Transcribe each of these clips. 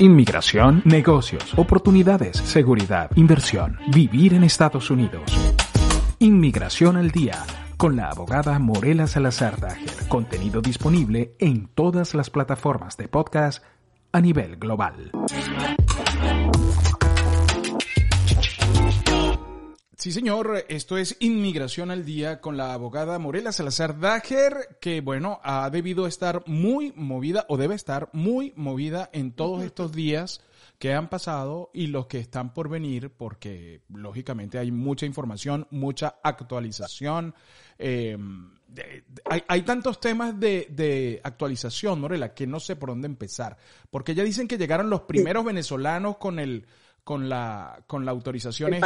Inmigración, negocios, oportunidades, seguridad, inversión, vivir en Estados Unidos. Inmigración al día con la abogada Morela Salazar Dager. Contenido disponible en todas las plataformas de podcast a nivel global. Sí, señor, esto es Inmigración al Día con la abogada Morela Salazar Dager, que, bueno, ha debido estar muy movida o debe estar muy movida en todos estos días que han pasado y los que están por venir, porque lógicamente hay mucha información, mucha actualización. Hay, hay, tantos temas de, de, actualización, Morela, que no sé por dónde empezar. Porque ya dicen que llegaron los primeros venezolanos con el con la, con la autorización,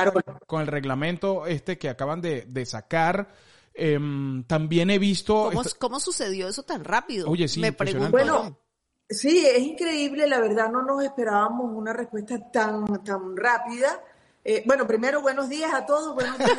con el reglamento este que acaban de, de sacar. Eh, también he visto... ¿Cómo, ¿Cómo, sucedió eso tan rápido? Oye, sí, me pregunto. Bueno, sí, es increíble, la verdad no nos esperábamos una respuesta tan, tan rápida. Eh, bueno, primero, buenos días a todos, buenos días.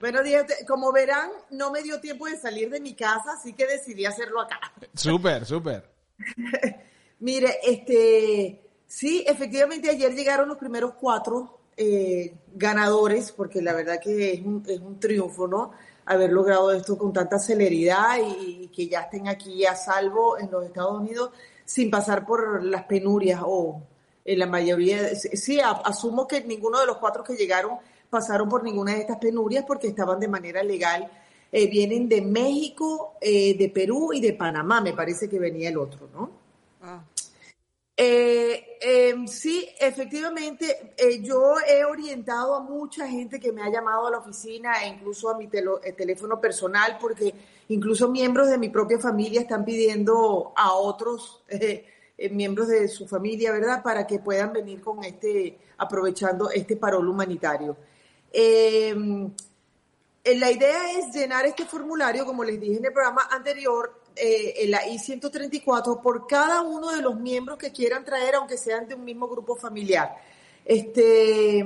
buenos días. Como verán, no me dio tiempo de salir de mi casa, así que decidí hacerlo acá. Súper, súper. Mire, este, Sí, efectivamente ayer llegaron los primeros cuatro eh, ganadores, porque la verdad que es un, es un, triunfo, ¿no? Haber logrado esto con tanta celeridad y, que ya estén aquí a salvo en los Estados Unidos sin pasar por las penurias o en la mayoría. Sí, asumo que ninguno de los cuatro que llegaron pasaron por ninguna de estas penurias porque estaban de manera legal. Eh, vienen de México, eh, de Perú y de Panamá, me parece que venía el otro, ¿no? Ah. Eh, eh, sí, efectivamente, eh, yo he orientado a mucha gente que me ha llamado a la oficina e incluso a mi eh, teléfono personal, porque incluso miembros de mi propia familia están pidiendo a otros eh, miembros de su familia, ¿verdad?, para que puedan venir con este, aprovechando este parol humanitario. la idea es llenar este formulario, como les dije en el programa anterior, eh, la I-134 por cada uno de los miembros que quieran traer, aunque sean de un mismo grupo familiar. Este,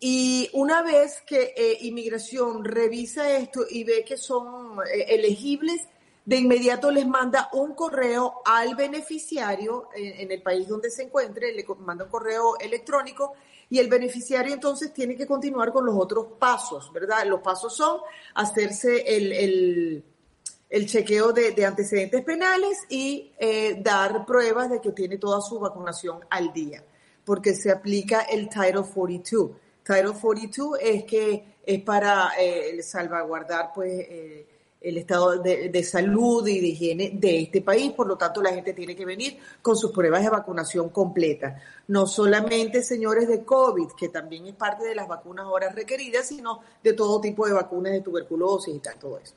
y una vez que eh, inmigración revisa esto y ve que son eh, elegibles, de inmediato les manda un correo al beneficiario en, en, el país donde se encuentre, le manda un correo electrónico y el beneficiario entonces tiene que continuar con los otros pasos, ¿verdad? Los pasos son hacerse el el chequeo de, antecedentes penales y eh, dar pruebas de que tiene toda su vacunación al día, porque se aplica el Title 42. Title 42 es que es para eh, salvaguardar pues eh, el estado de, de, salud y de higiene de este país, por lo tanto la gente tiene que venir con sus pruebas de vacunación completa. No solamente, señores, de COVID, que también es parte de las vacunas ahora requeridas, sino de todo tipo de vacunas de tuberculosis y tal, todo eso.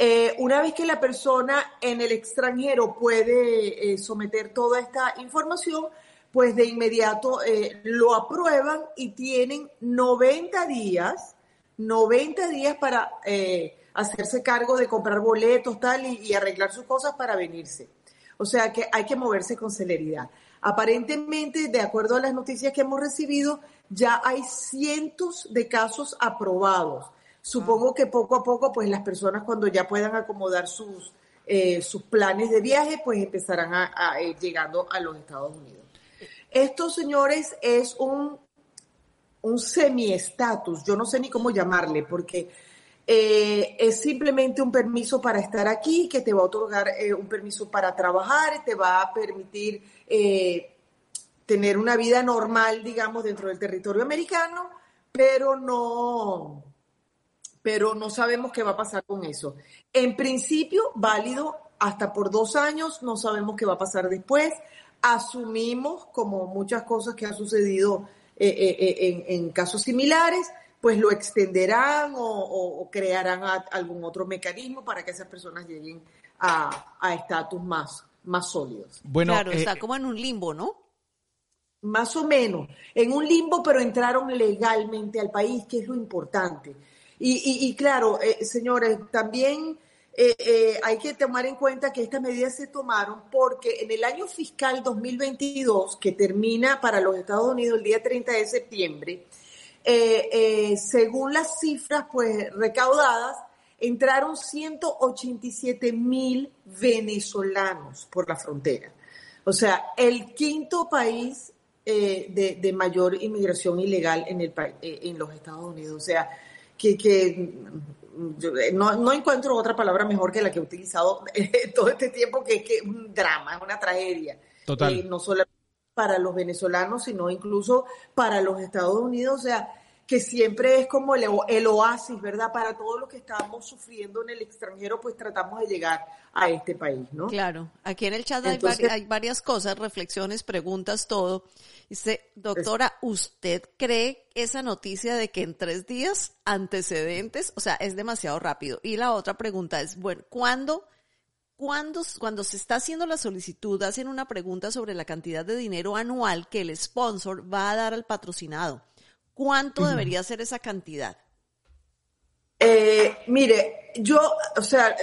Eh, una vez que la persona en el extranjero puede eh, someter toda esta información, pues de inmediato eh, lo aprueban y tienen 90 días, 90 días para hacerse cargo de comprar boletos tal y arreglar sus cosas para venirse. O sea que hay que moverse con celeridad. Aparentemente, de acuerdo a las noticias que hemos recibido, ya hay cientos de casos aprobados. Supongo que poco a poco, pues las personas cuando ya puedan acomodar sus, eh, sus planes de viaje, pues empezarán a, a ir llegando a los Estados Unidos. Esto, señores, es un, un semi-estatus, yo no sé ni cómo llamarle, porque eh, es simplemente un permiso para estar aquí, que te va a otorgar eh, un permiso para trabajar, te va a permitir eh, tener una vida normal, digamos, dentro del territorio americano, pero no, pero no sabemos qué va a pasar con eso. En principio, válido hasta por dos años, no sabemos qué va a pasar después. Asumimos, como muchas cosas que han sucedido eh, eh, eh en, en, casos similares, pues lo extenderán o, o, o crearán a, algún otro mecanismo para que esas personas lleguen a estatus más, más sólidos. Bueno, claro, está como en un limbo, ¿no? Más o menos, en un limbo, pero entraron legalmente al país, que es lo importante. Y, claro, señores, también eh, eh, hay que tomar en cuenta que estas medidas se tomaron porque en el año fiscal 2022, que termina para los Estados Unidos el día 30 de septiembre, eh, según las cifras pues recaudadas, entraron 187 mil venezolanos por la frontera. O sea, el quinto país de, mayor inmigración ilegal en, el, en los Estados Unidos. O sea, que, que eh, no, no, encuentro otra palabra mejor que la que he utilizado todo este tiempo, que es que un drama, es una tragedia. Total. Eh, no solo para los venezolanos, sino incluso para los Estados Unidos. O sea, que siempre es como el, el, oasis, ¿verdad? Para todos los que estamos sufriendo en el extranjero, pues tratamos de llegar a este país, ¿no? Claro, aquí en el chat hay, hay, varias cosas, reflexiones, preguntas, todo. Dice, doctora, ¿usted cree esa noticia de que en tres días antecedentes, o sea, es demasiado rápido? Y la otra pregunta es, bueno, ¿cuándo, cuándo, cuando se está haciendo la solicitud, hacen una pregunta sobre la cantidad de dinero anual que el sponsor va a dar al patrocinado? ¿Cuánto debería ser esa cantidad? Eh, mire, yo, o sea,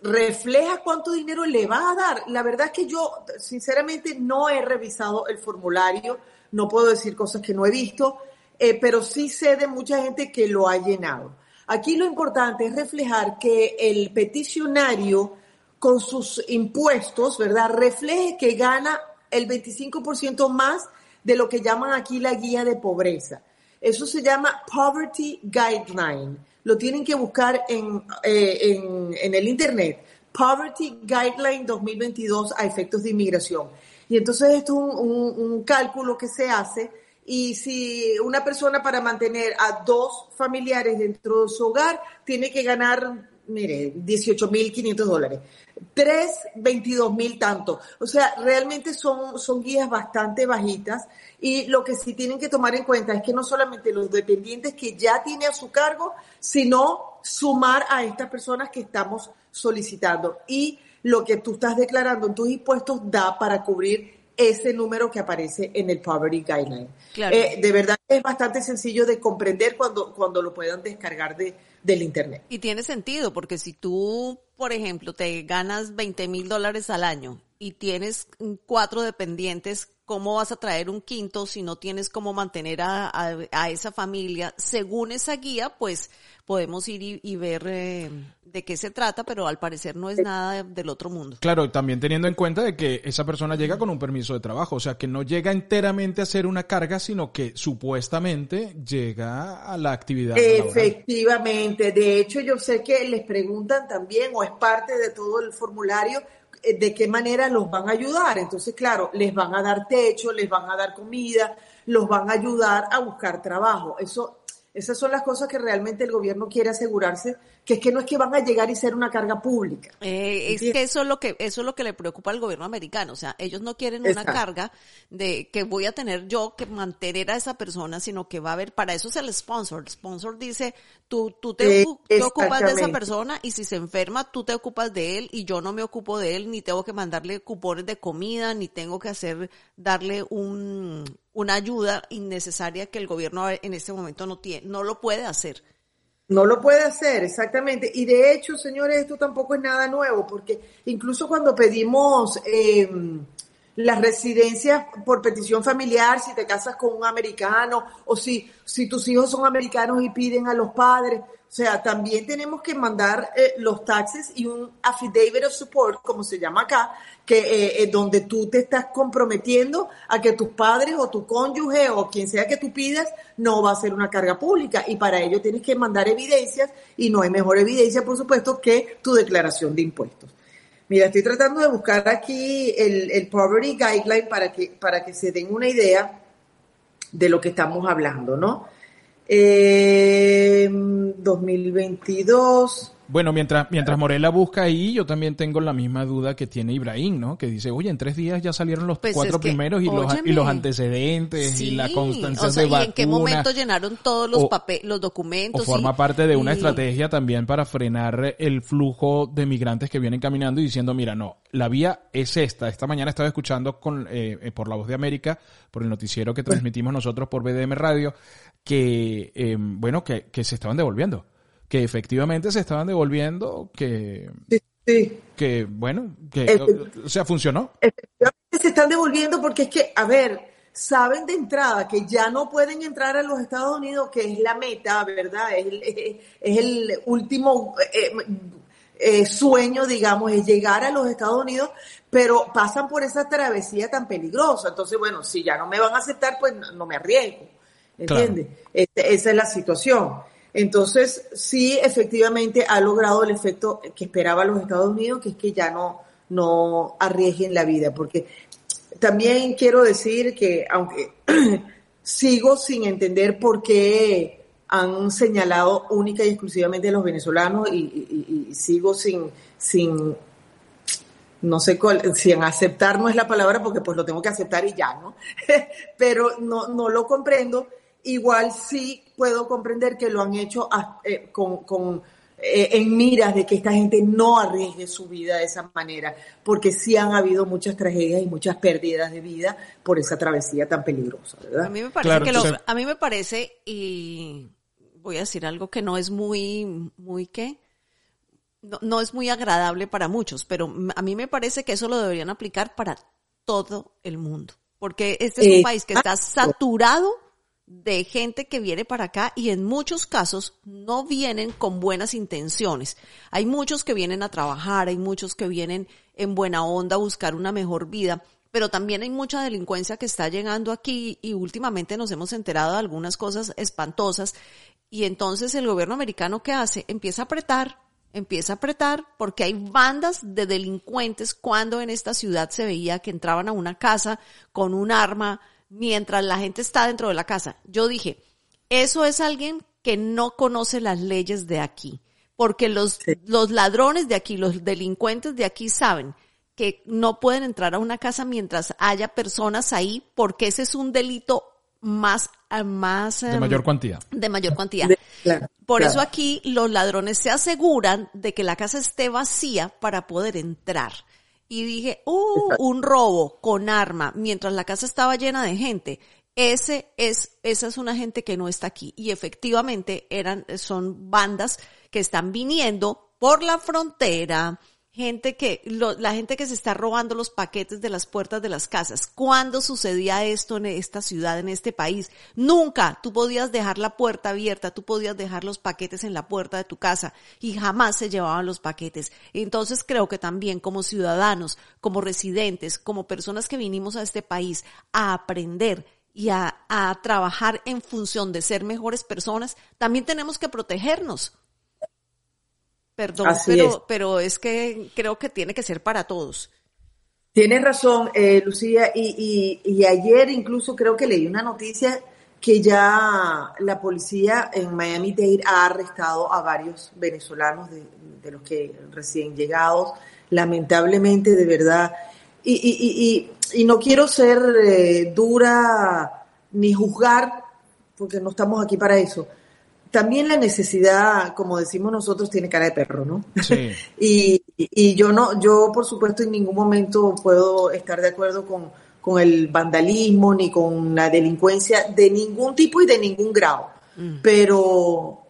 refleja cuánto dinero le va a dar. La verdad es que yo, sinceramente, no he revisado el formulario, no puedo decir cosas que no he visto, eh, pero sí sé de mucha gente que lo ha llenado. Aquí lo importante es reflejar que el peticionario, con sus impuestos, ¿verdad?, refleje que gana el 25% más de lo que llaman aquí la guía de pobreza. Eso se llama Poverty Guideline. Lo tienen que buscar en, eh, en, el Internet. Poverty Guideline 2022 a efectos de inmigración. Y entonces esto es un, un, cálculo que se hace y si una persona para mantener a dos familiares dentro de su hogar tiene que ganar, mire, 18.500 dólares. Tres, 22 mil tanto. O sea, realmente son, son guías bastante bajitas y lo que sí tienen que tomar en cuenta es que no solamente los dependientes que ya tiene a su cargo, sino sumar a estas personas que estamos solicitando. Y lo que tú estás declarando en tus impuestos da para cubrir ese número que aparece en el Poverty Guideline. Eh, de verdad es bastante sencillo de comprender cuando, cuando lo puedan descargar de, del Internet. Y tiene sentido, porque si tú, por ejemplo, te ganas 20 mil dólares al año y tienes cuatro dependientes ¿cómo vas a traer un quinto si no tienes cómo mantener a, a, esa familia? Según esa guía, pues podemos ir y, ver eh, de qué se trata, pero al parecer no es nada del otro mundo. Claro, también teniendo en cuenta de que esa persona llega con un permiso de trabajo, o sea, que no llega enteramente a ser una carga, sino que supuestamente llega a la actividad. Efectivamente, de hecho yo sé que les preguntan también, o es parte de todo el formulario, de qué manera los van a ayudar. Entonces, claro, les van a dar techo, les van a dar comida, los van a ayudar a buscar trabajo. Eso esas son las cosas que realmente el gobierno quiere asegurarse, que es que no es que van a llegar y ser una carga pública. Eh, es que eso es lo que eso es lo que le preocupa al gobierno americano, o sea, ellos no quieren una carga de que voy a tener yo que mantener a esa persona, sino que va a haber para eso es el sponsor. El sponsor dice, tú tú te, eh, te ocupas de esa persona y si se enferma, tú te ocupas de él y yo no me ocupo de él, ni tengo que mandarle cupones de comida, ni tengo que hacer darle un una ayuda innecesaria que el gobierno en este momento no tiene, no lo puede hacer. No lo puede hacer, exactamente. Y de hecho, señores, esto tampoco es nada nuevo, porque incluso cuando pedimos eh, las residencias por petición familiar, si te casas con un americano o si, si tus hijos son americanos y piden a los padres, sea, también tenemos que mandar eh, los taxes y un affidavit of support, como se llama acá, que eh, eh, donde tú te estás comprometiendo a que tus padres o tu cónyuge o quien sea que tú pidas no va a ser una carga pública y para ello tienes que mandar evidencias y no hay mejor evidencia, por supuesto, que tu declaración de impuestos. Mira, estoy tratando de buscar aquí el, el Poverty Guideline para que, para que se den una idea de lo que estamos hablando, ¿no? Eh, 2022. Bueno, mientras, mientras Morela busca ahí, yo también tengo la misma duda que tiene Ibrahim, ¿no? Que dice, oye, en tres días ya salieron los Pues cuatro que, primeros y los, y los antecedentes y la constancia o sea, de ¿y en qué vacuna. momento llenaron todos los papeles, los documentos? O forma y- parte de una y- estrategia también para frenar el flujo de migrantes que vienen caminando y diciendo, mira, no, la vía es esta. Esta mañana estaba escuchando con, eh, eh, por La Voz de América, por el noticiero que transmitimos nosotros por BDM Radio, que, eh, bueno, que, que se estaban devolviendo. Que efectivamente se estaban devolviendo, que, Sí, sí. que bueno, que, o sea, funcionó. Efectivamente se están devolviendo porque es que, a ver, saben de entrada que ya no pueden entrar a los Estados Unidos, que es la meta, ¿verdad? Es el, es el último eh, eh, sueño, digamos, es llegar a los Estados Unidos, pero pasan por esa travesía tan peligrosa. Entonces, bueno, si ya no me van a aceptar, pues no, no me arriesgo. ¿Entiendes? Este- esa es la situación. Entonces, sí, efectivamente ha logrado el efecto que esperaba los Estados Unidos, que es que ya no, no arriesguen la vida, porque también quiero decir que aunque sigo sin entender por qué han señalado única y exclusivamente a los venezolanos y, sigo sin, sin no sé cuál, sin aceptar no es la palabra porque pues lo tengo que aceptar y ya, ¿no? Pero no, no lo comprendo. Igual sí puedo comprender que lo han hecho a- eh, con, con, eh, en miras de que esta gente no arriesgue su vida de esa manera, porque sí han habido muchas tragedias y muchas pérdidas de vida por esa travesía tan peligrosa, A ¿verdad? mí me parece Claro, que lo- a mí me parece y voy a decir algo que no es muy muy qué no, no es muy agradable para muchos, pero a mí me parece que eso lo deberían aplicar para todo el mundo, porque este es un Eh, país que está saturado de gente que viene para acá y en muchos casos no vienen con buenas intenciones. Hay muchos que vienen a trabajar, hay muchos que vienen en buena onda a buscar una mejor vida, pero también hay mucha delincuencia que está llegando aquí y últimamente nos hemos enterado de algunas cosas espantosas y entonces el gobierno americano ¿qué hace? Empieza a apretar, empieza a apretar porque hay bandas de delincuentes cuando en esta ciudad se veía que entraban a una casa con un arma mientras la gente está dentro de la casa. Yo dije, eso es alguien que no conoce las leyes de aquí, porque los, Sí. los ladrones de aquí, los delincuentes de aquí saben que no pueden entrar a una casa mientras haya personas ahí, porque ese es un delito más, ah, más De em, mayor cuantía. de mayor. De- claro, Por claro. eso aquí los ladrones se aseguran de que la casa esté vacía para poder entrar. Y dije, uh, un robo con arma mientras la casa estaba llena de gente. Ese es, esa es una gente que no está aquí. Y efectivamente eran, son bandas que están viniendo por la frontera, gente que, lo- la gente que se está robando los paquetes de las puertas de las casas. ¿Cuándo sucedía esto en esta ciudad, en este país? Nunca. Tú podías dejar la puerta abierta, tú podías dejar los paquetes en la puerta de tu casa y jamás se llevaban los paquetes. Entonces creo que también como ciudadanos, como residentes, como personas que vinimos a este país a aprender y a, a trabajar en función de ser mejores personas, también tenemos que protegernos. Perdón, Así pero, es. pero es que creo que tiene que ser para todos. Tienes razón, eh, Lucía, y, y, y ayer incluso creo que leí una noticia que ya la policía en Miami-Dade ha arrestado a varios venezolanos de, de los que recién llegados, lamentablemente, de verdad. Y, y, y, y, y no quiero ser eh, dura ni juzgar, porque no estamos aquí para eso. También la necesidad, como decimos nosotros, tiene cara de perro, ¿no? Sí. Y, y yo no, yo por supuesto en ningún momento puedo estar de acuerdo con, con el vandalismo ni con la delincuencia de ningún tipo y de ningún grado. Pero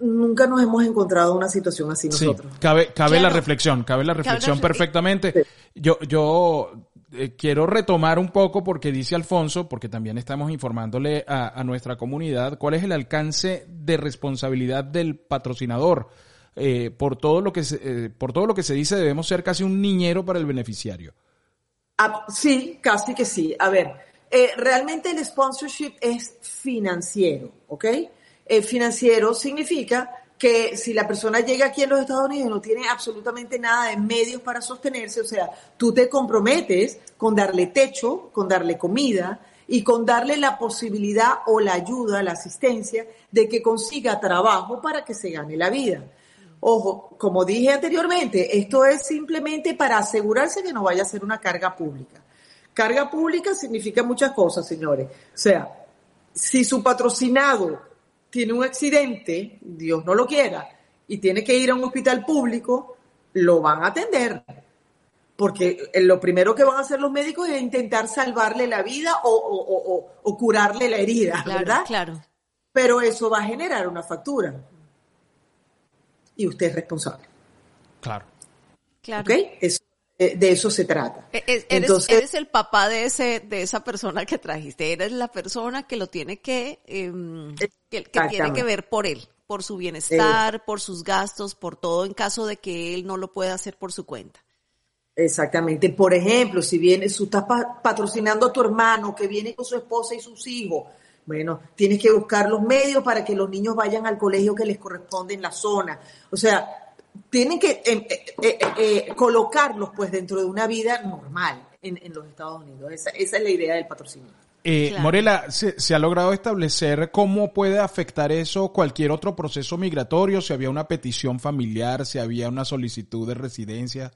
nunca nos hemos encontrado en una situación así Sí, nosotros. cabe, cabe Claro. la reflexión, cabe la Cabe la reflexión refle- perfectamente. Yo, yo eh, quiero retomar un poco porque dice Alfonso, porque también estamos informándole a, nuestra comunidad cuál es el alcance de responsabilidad del patrocinador. Eh, por todo lo que se, eh, por todo lo que se dice debemos ser casi un niñero para el beneficiario. Ah, sí, casi que sí. A ver, realmente el sponsorship es financiero, ¿ok? Financiero significa que si la persona llega aquí en los Estados Unidos y no tiene absolutamente nada de medios para sostenerse, o sea, tú te comprometes con darle techo, con darle comida, y con darle la posibilidad o la ayuda, la asistencia de que consiga trabajo para que se gane la vida. Ojo, como dije anteriormente, esto es simplemente para asegurarse que no vaya a ser una carga pública. Carga pública significa muchas cosas, señores. O sea, si su patrocinado tiene un accidente, Dios no lo quiera, y tiene que ir a un hospital público, lo van a atender porque lo primero que van a hacer los médicos es intentar salvarle la vida o, curarle la herida, ¿verdad? Claro. Pero eso va a generar una factura. Y usted es responsable. Claro. Claro. ¿Ok? Eh, de eso se trata. E, e, eres, Entonces, eres el papá de ese de esa persona que trajiste. Eres la persona que lo tiene que, em, que, tiene que ver por él, por su bienestar, por sus gastos, por todo en caso de que él no lo pueda hacer por su cuenta. Exactamente. Por ejemplo, si viene, tú estás patrocinando a tu hermano que viene con su esposa y sus hijos, bueno, tienes que buscar los medios para que los niños vayan al colegio que les corresponde en la zona. O sea, tienen que eh, eh, eh, colocarlos pues dentro de una vida normal en, los Estados Unidos. Esa, es la idea del patrocinio. Morela, ¿se, ¿se, ha logrado establecer cómo puede afectar eso cualquier otro proceso migratorio? Si había una petición familiar, si había una solicitud de residencia.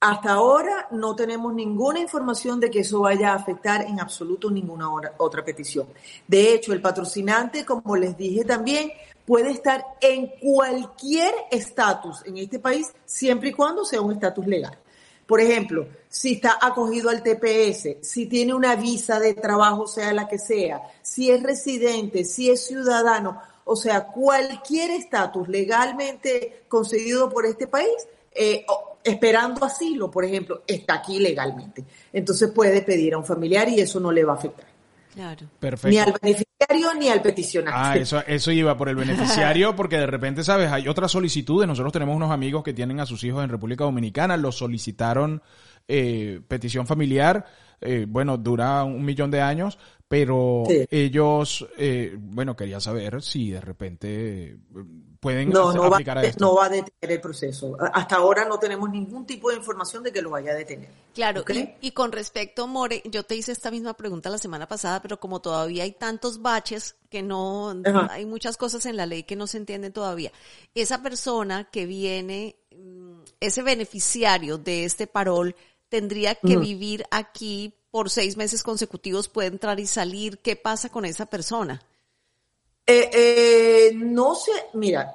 Hasta ahora no tenemos ninguna información de que eso vaya a afectar en absoluto ninguna otra petición. De hecho, el patrocinante, como les dije también, puede estar en cualquier estatus en este país, siempre y cuando sea un estatus legal. Por ejemplo, si está acogido al TPS, si tiene una visa de trabajo, sea la que sea, si es residente, si es ciudadano, o sea, cualquier estatus legalmente concedido por este país, eh, esperando asilo, por ejemplo, está aquí legalmente. Entonces puede pedir a un familiar y eso no le va a afectar. Claro. Perfecto. Ni al beneficiario ni al peticionario. Ah, eso, eso iba por el beneficiario, porque de repente, ¿sabes? Hay otras solicitudes. Nosotros tenemos unos amigos que tienen a sus hijos en República Dominicana, los solicitaron eh, petición familiar. Eh, bueno, dura un millón de años, pero ellos, eh, bueno, quería saber si de repente pueden no, no aplicar va, a esto. No va a detener el proceso. Hasta ahora no tenemos ningún tipo de información de que lo vaya a detener. Claro, y, con respecto, More, yo te hice esta misma pregunta la semana pasada, pero como todavía hay tantos baches que no, hay muchas cosas en la ley que no se entienden todavía. Esa persona que viene, mm, ese beneficiario de este parol, tendría que vivir aquí por seis meses consecutivos, puede entrar y salir. ¿Qué pasa con esa persona? Eh, eh, no sé, mira,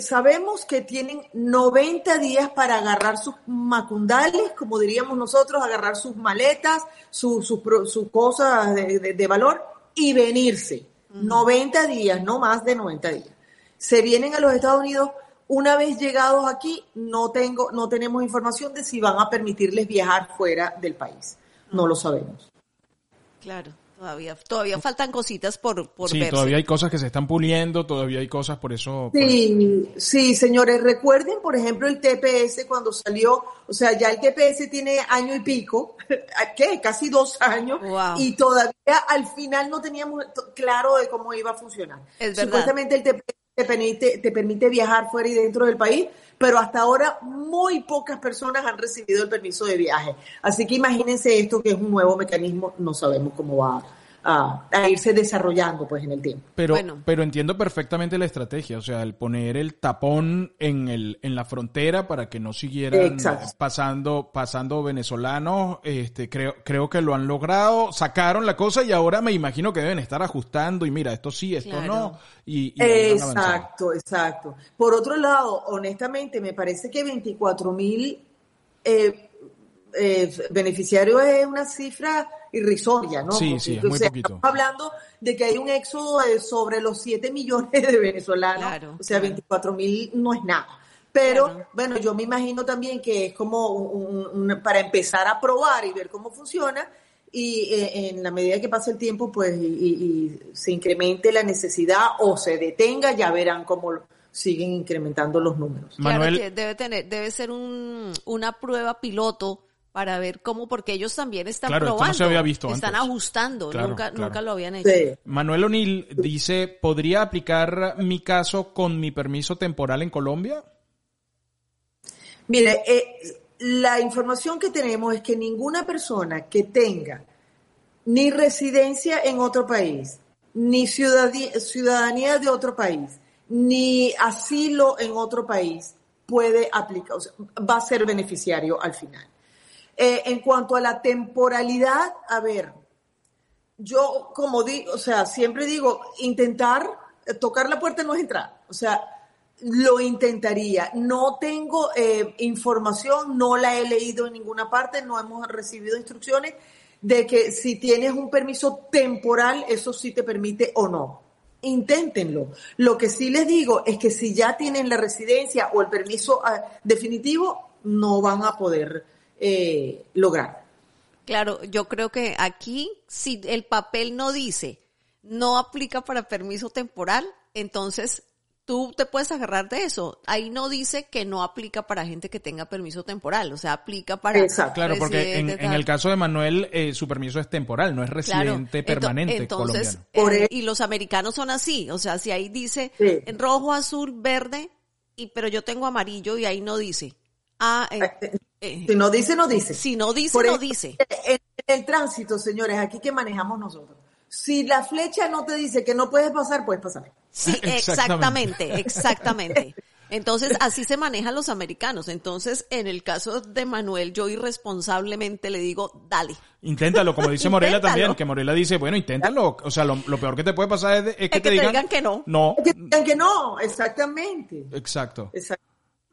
sabemos que tienen 90 días para agarrar sus macundales, como diríamos nosotros, agarrar sus maletas, sus cosas de, valor y venirse. 90 días, no más de 90 días. Se vienen a los Estados Unidos. Una vez llegados aquí, no tengo, no tenemos información de si van a permitirles viajar fuera del país. No lo sabemos. Claro. Todavía, todavía faltan cositas por, por sí, todavía hay cosas que se están puliendo, todavía hay cosas por eso. Sí, sí, señores, recuerden, por ejemplo, el TPS cuando salió, o sea, ya el TPS tiene año y pico, ¿qué? Casi dos años, y todavía al final no teníamos claro de cómo iba a funcionar. Supuestamente el TPS te permite, te permite viajar fuera y dentro del país, pero hasta ahora muy pocas personas han recibido el permiso de viaje. Así que imagínense esto que es un nuevo mecanismo, no sabemos cómo va a, irse desarrollando pues en el tiempo. Pero, pero entiendo perfectamente la estrategia, o sea, el poner el tapón en, el, en la frontera para que no siguieran pasando, pasando venezolanos, este, creo, creo que lo han logrado, sacaron la cosa y ahora me imagino que deben estar ajustando y mira, esto sí, esto no. Y, exacto, exacto. Por otro lado, honestamente, me parece que 24 mil eh, eh, beneficiarios es una cifra irrisoria, ¿no? Sí, sí, es muy poquito. Estamos hablando de que hay un éxodo de sobre los 7 millones de venezolanos, o sea, 24 mil no es nada. Pero bueno, yo me imagino también que es como un, para empezar a probar y ver cómo funciona y eh, en la medida que pase el tiempo, pues y, se incremente la necesidad o se detenga, ya verán cómo siguen incrementando los números. Manuel, debe tener, debe ser un, una prueba piloto para ver cómo, porque ellos también están probando. se había visto están ajustando, nunca, nunca lo habían hecho. Manuel O'Neill dice, ¿podría aplicar mi caso con mi permiso temporal en Colombia? Mire, eh, la información que tenemos es que ninguna persona que tenga ni residencia en otro país, ni ciudadanía de otro país, ni asilo en otro país puede aplicar, o sea, va a ser beneficiario al final. Eh, en cuanto a la temporalidad, a ver, yo como digo, o sea, siempre digo, intentar eh, tocar la puerta no es entrar, o sea, lo intentaría. No tengo eh, información, no la he leído en ninguna parte, no hemos recibido instrucciones de que si tienes un permiso temporal, eso sí te permite o no. Inténtenlo. Lo que sí les digo es que si ya tienen la residencia o el permiso ah, definitivo, no van a poder eh, lograr. Claro, yo creo que aquí, si el papel no dice no aplica para permiso temporal, entonces tú te puedes agarrar de eso. Ahí no dice que no aplica para gente que tenga permiso temporal, o sea, aplica para... Exacto. Claro, porque en, el caso de Manuel, eh, su permiso es temporal, no es residente permanente entonces, colombiano. Eh, y los americanos son así, o sea, si ahí dice en rojo, azul, verde, y pero yo tengo amarillo y ahí no dice. Ah, eh, si no dice, no dice. Si no dice, no dice. En el tránsito, señores, aquí que manejamos nosotros. Si la flecha no te dice que no puedes pasar, puedes pasar. Sí, exactamente, exactamente. Entonces, así se manejan los americanos. Entonces, en el caso de Manuel, yo irresponsablemente le digo, dale. Inténtalo, como dice Morela también, que Morela dice, bueno, inténtalo. O sea, lo, peor que te puede pasar es, que, te, digan, que no. No. que te digan que no, exactamente. Exacto.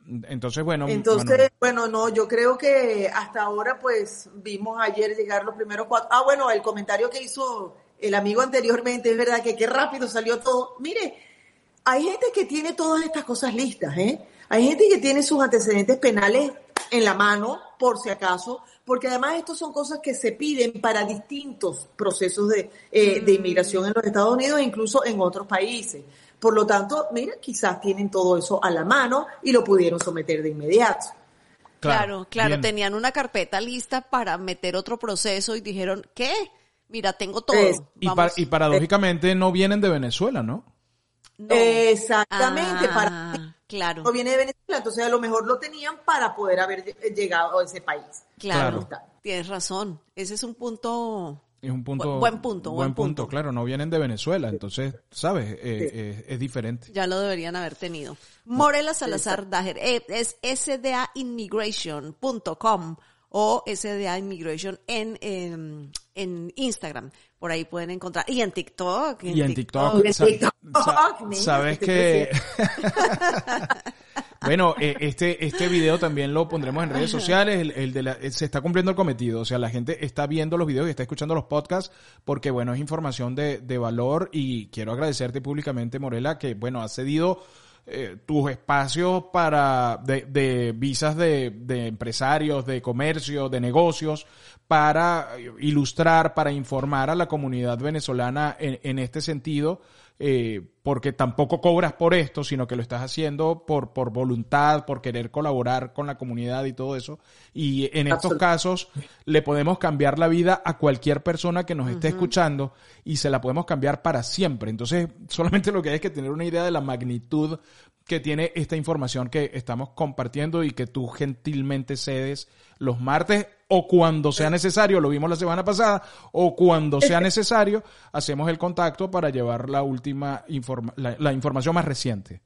Entonces, bueno. Entonces, bueno, no, yo creo que hasta ahora, pues, vimos ayer llegar los primeros cuatro. Ah, bueno, el comentario que hizo el amigo anteriormente, es verdad que qué rápido salió todo. Mire, hay gente que tiene todas estas cosas listas, ¿eh? Hay gente que tiene sus antecedentes penales en la mano, por si acaso, porque además estos son cosas que se piden para distintos procesos de, eh, de inmigración en los Estados Unidos e incluso en otros países. Por lo tanto, mira, quizás tienen todo eso a la mano y lo pudieron someter de inmediato. Claro, claro, tenían una carpeta lista para meter otro proceso y dijeron, ¿qué? Mira, tengo todo. y, paradójicamente no vienen de Venezuela, ¿no? Exactamente, para ah, claro. no viene de Venezuela, entonces a lo mejor lo tenían para poder haber llegado a ese país. Claro, tienes razón. Ese es un punto es un punto buen punto buen, punto. claro no vienen de Venezuela entonces sabes eh, eh, es diferente ya lo deberían haber tenido Morela Salazar Dager eh, es sdaimmigration.com o SDA Immigration en, en, Instagram. Por ahí pueden encontrar. Y en TikTok. y en TikTok. Sabes que... bueno, eh, este, este video también lo pondremos en redes sociales. El, de la, se está cumpliendo el cometido. O sea, la gente está viendo los videos y está escuchando los podcasts porque, bueno, es información de, de valor y quiero agradecerte públicamente, Morela, que, bueno, ha cedido eh, tus espacios para de, visas de, de, empresarios, de comercio, de negocios, para ilustrar, para informar a la comunidad venezolana en, en este sentido eh, porque tampoco cobras por esto, sino que lo estás haciendo por, por voluntad, por querer colaborar con la comunidad y todo eso. Y en estos casos le podemos cambiar la vida a cualquier persona que nos esté escuchando y se la podemos cambiar para siempre. Entonces, solamente lo que hay es que tener una idea de la magnitud que tiene esta información que estamos compartiendo y que tú gentilmente cedes los martes o cuando sea necesario, lo vimos la semana pasada, o cuando sea necesario, hacemos el contacto para llevar la última la, información más reciente.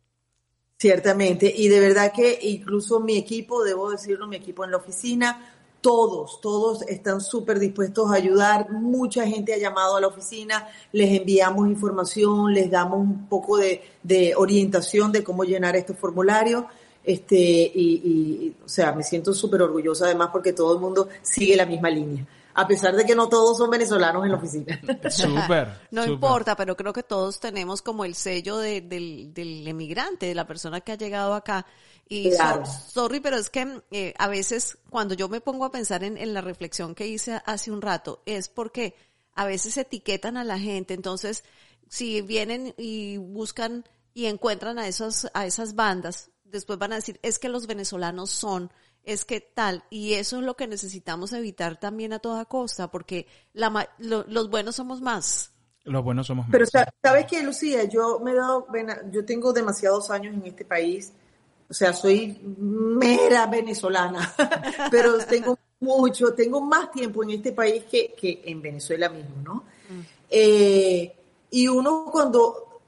Ciertamente, y de verdad que incluso mi equipo, debo decirlo, mi equipo en la oficina, todos, todos están súper dispuestos a ayudar. Mucha gente ha llamado a la oficina, les enviamos información, les damos un poco de, de orientación de cómo llenar estos formularios. Este, y, o sea, me siento súper orgullosa además porque todo el mundo sigue la misma línea. A pesar de que no todos son venezolanos en la oficina. Súper. no importa, pero creo que todos tenemos como el sello del, del emigrante, de la persona que ha llegado acá. Y sorry, pero es que eh, a veces cuando yo me pongo a pensar en, en la reflexión que hice hace un rato, es porque a veces etiquetan a la gente. Entonces, si vienen y buscan y encuentran a esas, a esas bandas, después van a decir, es que los venezolanos son, es que tal, y eso es lo que necesitamos evitar también a toda costa, porque la, los buenos somos más. Los buenos somos más. Pero sabes que, Lucía, yo me he dado, yo tengo demasiados años en este país, o sea, soy mera venezolana, pero tengo mucho, tengo más tiempo en este país que, que en Venezuela mismo, ¿no? Mm. Eh, y uno cuando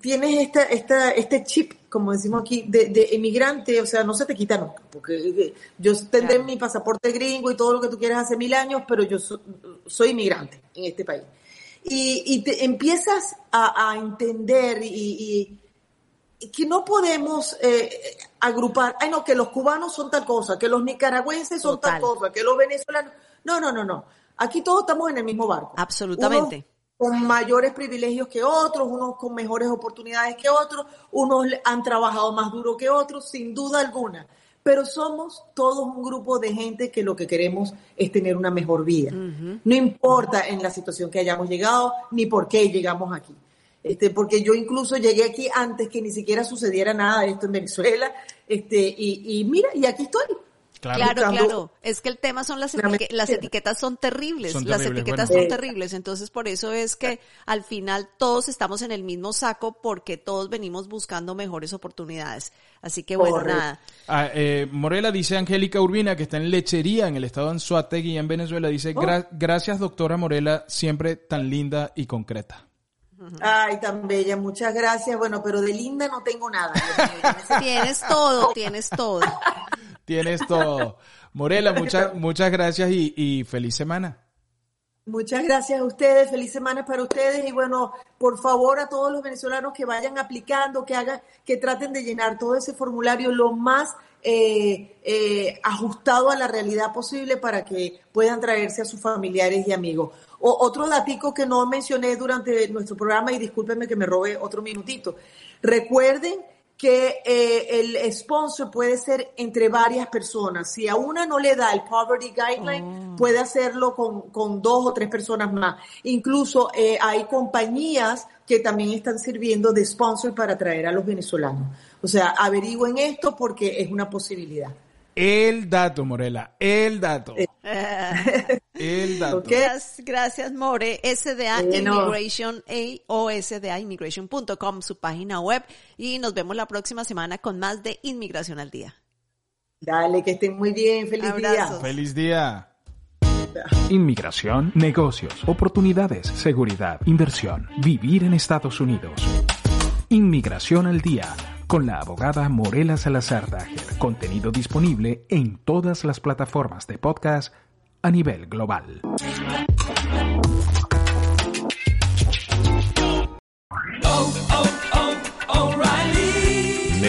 tienes esta, esta, este chip, como decimos aquí, de, de, emigrante, o sea, no se te quita nunca, porque eh, yo tendré mi pasaporte gringo y todo lo que tú quieras hace mil años, pero yo soy inmigrante en este país. Y, y te empiezas a, a entender y, que no podemos eh, agrupar, ay no, que los cubanos son tal cosa, que los nicaragüenses son tal cosa, que los venezolanos, no, no, no, no. Aquí todos estamos en el mismo barco. Absolutamente con mayores privilegios que otros, unos con mejores oportunidades que otros, unos han trabajado más duro que otros, sin duda alguna. Pero somos todos un grupo de gente que lo que queremos es tener una mejor vida. No importa en la situación que hayamos llegado ni por qué llegamos aquí. Este, porque yo incluso llegué aquí antes que ni siquiera sucediera nada de esto en Venezuela, este, y, y mira, y aquí estoy. Claro, claro, Es que el tema son las, etiquetas, las etiquetas son terribles, las etiquetas son terribles. Entonces, por eso es que al final todos estamos en el mismo saco porque todos venimos buscando mejores oportunidades. Así que bueno, nada. Ah, eh, Morela dice Angélica Urbina que está en lechería en el estado de Anzuategui en Venezuela. Dice, oh. gracias doctora Morela, siempre tan linda y concreta. Ay, tan bella, muchas gracias. Bueno, pero de linda no tengo nada. tienes todo, tienes todo. Tienes todo. Morela, muchas, muchas gracias y, feliz semana. Muchas gracias a ustedes, feliz semana para ustedes y bueno, por favor a todos los venezolanos que vayan aplicando, que hagan, que traten de llenar todo ese formulario lo más eh, eh, ajustado a la realidad posible para que puedan traerse a sus familiares y amigos. O, otro datico que no mencioné durante nuestro programa y discúlpenme que me robe otro minutito. Recuerden que eh, el sponsor puede ser entre varias personas. Si a una no le da el Poverty Guideline, oh. puede hacerlo con, con, dos o tres personas más. Incluso eh, hay compañías que también están sirviendo de sponsor para atraer a los venezolanos. O sea, averigüen esto porque es una posibilidad. El dato, Morela, el dato. Eh. el dato. Gracias, More. SDA Immigration o SDA Immigration.com, su página web. Y nos vemos la próxima semana con más de Inmigración al Día. Dale, que estén muy bien. Feliz día. Feliz día. Inmigración, negocios, oportunidades, seguridad, inversión, vivir en Estados Unidos. Inmigración al Día con la abogada Morela Salazar Dager. Contenido disponible en todas las plataformas de podcast a nivel global.